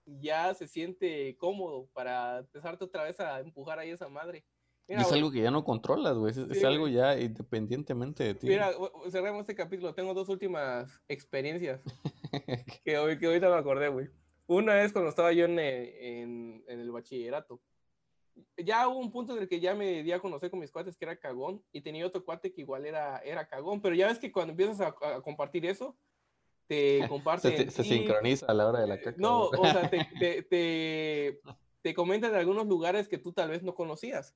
A: ya se siente cómodo para empezarte otra vez a empujar ahí esa madre.
C: Y
A: Mira,
C: es
A: güey,
C: algo que ya no controlas, güey, es, es
A: Sí,
C: algo
A: güey.
C: ya independientemente de ti.
A: Mira, cerremos este capítulo. Tengo dos últimas experiencias que, hoy, que ahorita me acordé, güey. Una es cuando estaba yo en, eh, en, en el bachillerato. Ya hubo un punto en el que ya me di a conocer con mis cuates que era cagón y tenía otro cuate que igual era, era cagón, pero ya ves que cuando empiezas a, a compartir eso, te
C: Se,
A: comparten.
C: te- se
A: y-
C: sincroniza a la hora de la caca.
A: No, o sea, te, te, te, te comentan de algunos lugares que tú tal vez no conocías.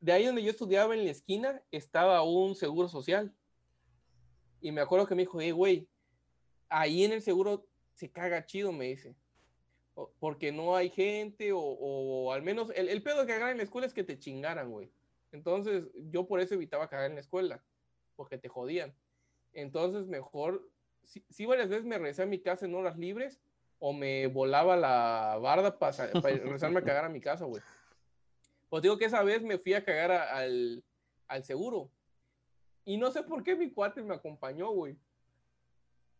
A: De ahí donde yo estudiaba en la esquina estaba un seguro social. Y me acuerdo que me dijo, hey, güey, ahí en el seguro se caga chido, me dice. O- Porque no hay gente, o, o al menos el, el pedo de cagar en la escuela es que te chingaran, güey. Entonces yo por eso evitaba cagar en la escuela, porque te jodían. Entonces mejor, sí, sí varias veces me regresé a mi casa en horas libres, o me volaba la barda para regresarme a cagar a mi casa, güey. Pues digo que esa vez me fui a cagar a- al, al seguro. Y no sé por qué mi cuate me acompañó, güey.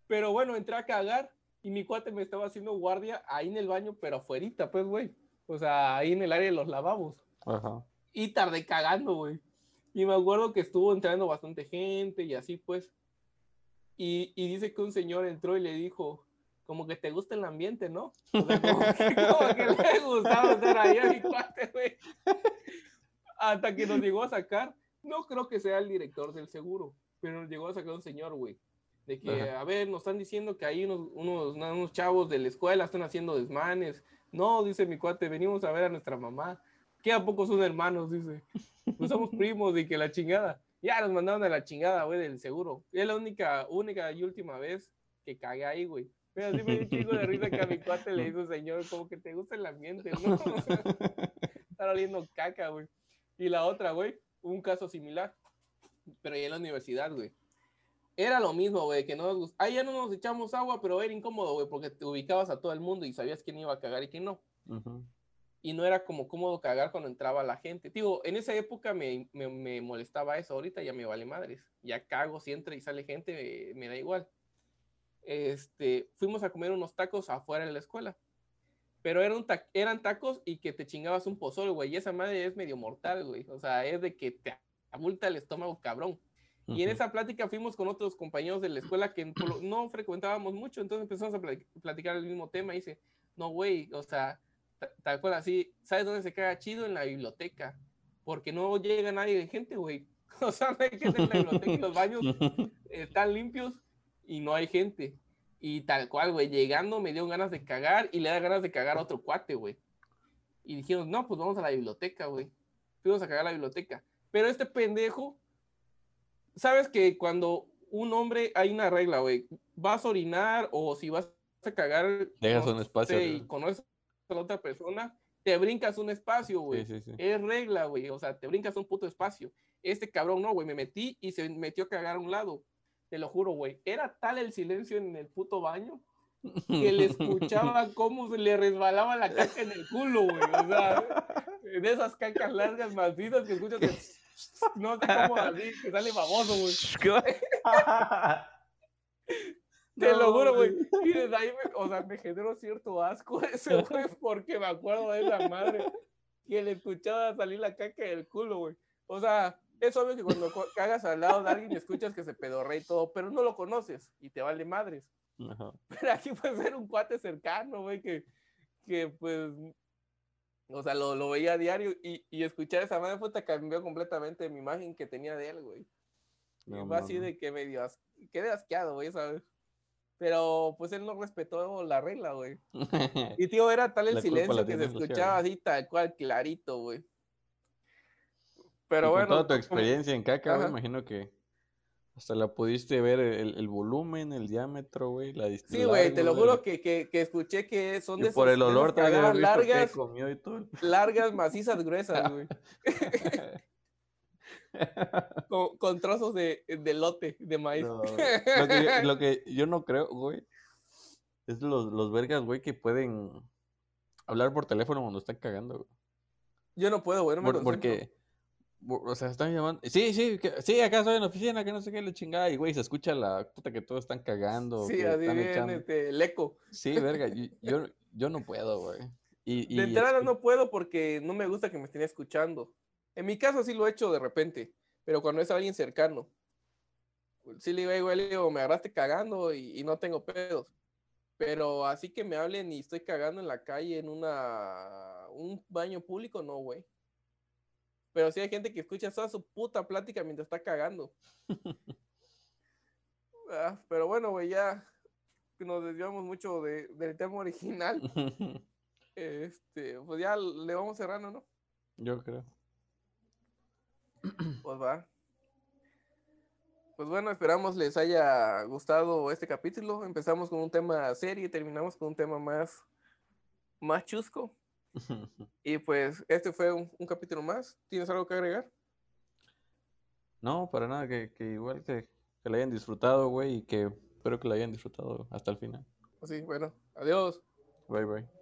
A: Pero bueno, entré a cagar y mi cuate me estaba haciendo guardia ahí en el baño, pero afuerita, pues, güey. O sea, ahí en el área de los lavabos.
C: Ajá.
A: Y tardé cagando, güey. Y me acuerdo que estuvo entrando bastante gente y así, pues. Y, y dice que un señor entró y le dijo, como que te gusta el ambiente, ¿no? O sea, como que, como que le gustaba estar ahí a mi cuate, güey. Hasta que nos llegó a sacar, no creo que sea el director del seguro, pero nos llegó a sacar un señor, güey. De que,
C: Ajá.
A: a ver, nos están diciendo que ahí unos, unos, unos chavos de la escuela están haciendo desmanes. No, dice mi cuate, venimos a ver a nuestra mamá. ¿Qué a poco son hermanos? Dice. Pues somos primos y que la chingada. Ya nos mandaron a la chingada, güey, del seguro. Es la única, única y última vez que cagué ahí, güey. Pero sí me dio un chingo de risa que a mi cuate le hizo, señor, como que te gusta el ambiente, ¿no? Está oliendo caca, güey. Y la otra, güey, un caso similar, pero ya en la universidad, güey. Era lo mismo, güey, que no nos gust- Ahí ya no nos echamos agua, pero era incómodo, güey, porque te ubicabas a todo el mundo y sabías quién iba a cagar y quién no.
C: Ujú.
A: Y no era como cómodo cagar cuando entraba la gente. Digo, en esa época me, me, me molestaba eso, ahorita ya me vale madres. Ya cago, si entra y sale gente, me, me da igual. Este, fuimos a comer unos tacos afuera de la escuela. Pero era un ta- eran tacos y que te chingabas un pozole, güey. Y esa madre es medio mortal, güey. O sea, es de que te abulta el estómago, cabrón. Y en esa plática fuimos con otros compañeros de la escuela que no frecuentábamos mucho, entonces empezamos a pla- platicar el mismo tema y dice, no, güey, o sea, tal cual así, ¿sabes dónde se caga chido? En la biblioteca, porque no llega nadie de gente, güey. O sea, no hay gente en la biblioteca y los baños están limpios y no hay gente. Y tal cual, güey, llegando me dio ganas de cagar y le da ganas de cagar a otro cuate, güey. Y dijimos, no, pues vamos a la biblioteca, güey. Fuimos a cagar a la biblioteca. Pero este pendejo, sabes que cuando un hombre, hay una regla, güey. Vas a orinar o si vas a cagar
C: Dejas
A: no
C: un espacio.
A: sé, y conoces la otra persona, te brincas un espacio, güey.
C: Sí, sí, sí.
A: Es regla, güey. O sea, te brincas un puto espacio. Este cabrón no, güey. Me metí y se metió a cagar a un lado. Te lo juro, güey. Era tal el silencio en el puto baño que le escuchaba cómo se le resbalaba la caca en el culo, güey. O sea, de esas cacas largas macizas que escuchas que no sé cómo así, que sale famoso, güey. Te lo juro, güey. Y desde ahí, me, o sea, me generó cierto asco ese, güey, porque me acuerdo de esa madre que le escuchaba salir la caca del culo, güey. O sea, es obvio que cuando cagas al lado de alguien y escuchas que se pedorrea y todo, pero no lo conoces y te vale madres.
C: Ajá.
A: Pero aquí puede ser un cuate cercano, güey, que, que pues, o sea, lo, lo veía a diario y, y escuchar esa madre puta cambió completamente mi imagen que tenía de él, güey. Y fue así de que medio as- quedé asqueado, güey, ¿sabes? Pero pues él no respetó la regla, güey. Y tío, era tal el silencio que se escuchaba así tal cual, clarito, güey. Pero
C: Y con
A: bueno.
C: toda tu
A: como-
C: experiencia en caca, güey,
A: Ajá.
C: imagino que hasta la pudiste ver el, el volumen, el diámetro, güey, la
A: Sí,
C: distancia.
A: güey, te lo juro que, que, que escuché que son de
C: Y por el olor
A: largas,
C: comió y todo. el-
A: largas, macizas, gruesas, güey. Con, con trozos de, de lote, de maíz.
C: No, lo, que yo, lo que yo no creo, güey, es los, los vergas, güey, que pueden hablar por teléfono cuando están cagando, güey.
A: Yo no puedo, güey, no me
C: Por- porque, por- o sea, están llamando. Sí, sí, que- sí, acá estoy en la oficina, que no sé qué, le chingada. Y, güey, se escucha la puta que todos están cagando.
A: Sí, así bien,
C: echando.
A: este, el eco.
C: Sí, verga, yo, yo, yo no puedo, güey. Y, y
A: De entrada no puedo porque no me gusta que me estén escuchando. En mi caso sí lo he hecho de repente, pero cuando es alguien cercano. Sí le digo, "Ey, güey, le digo, me agarraste cagando y, y no tengo pedos. Pero así que me hablen y estoy cagando en la calle en una un baño público, no, güey. Pero sí hay gente que escucha toda su puta plática mientras está cagando. Ah, pero bueno, güey, ya nos desviamos mucho de- del tema original. Este, pues ya le vamos cerrando, ¿no?
C: Yo creo.
A: Pues va. Pues bueno, esperamos les haya gustado este capítulo. Empezamos con un tema serio y terminamos con un tema más, más chusco. Y pues este fue un, un capítulo más. ¿Tienes algo que agregar?
C: No, para nada, que, que igual que, que la hayan disfrutado, güey, y que espero que la hayan disfrutado hasta el final.
A: Pues sí, bueno, adiós.
C: Bye, bye.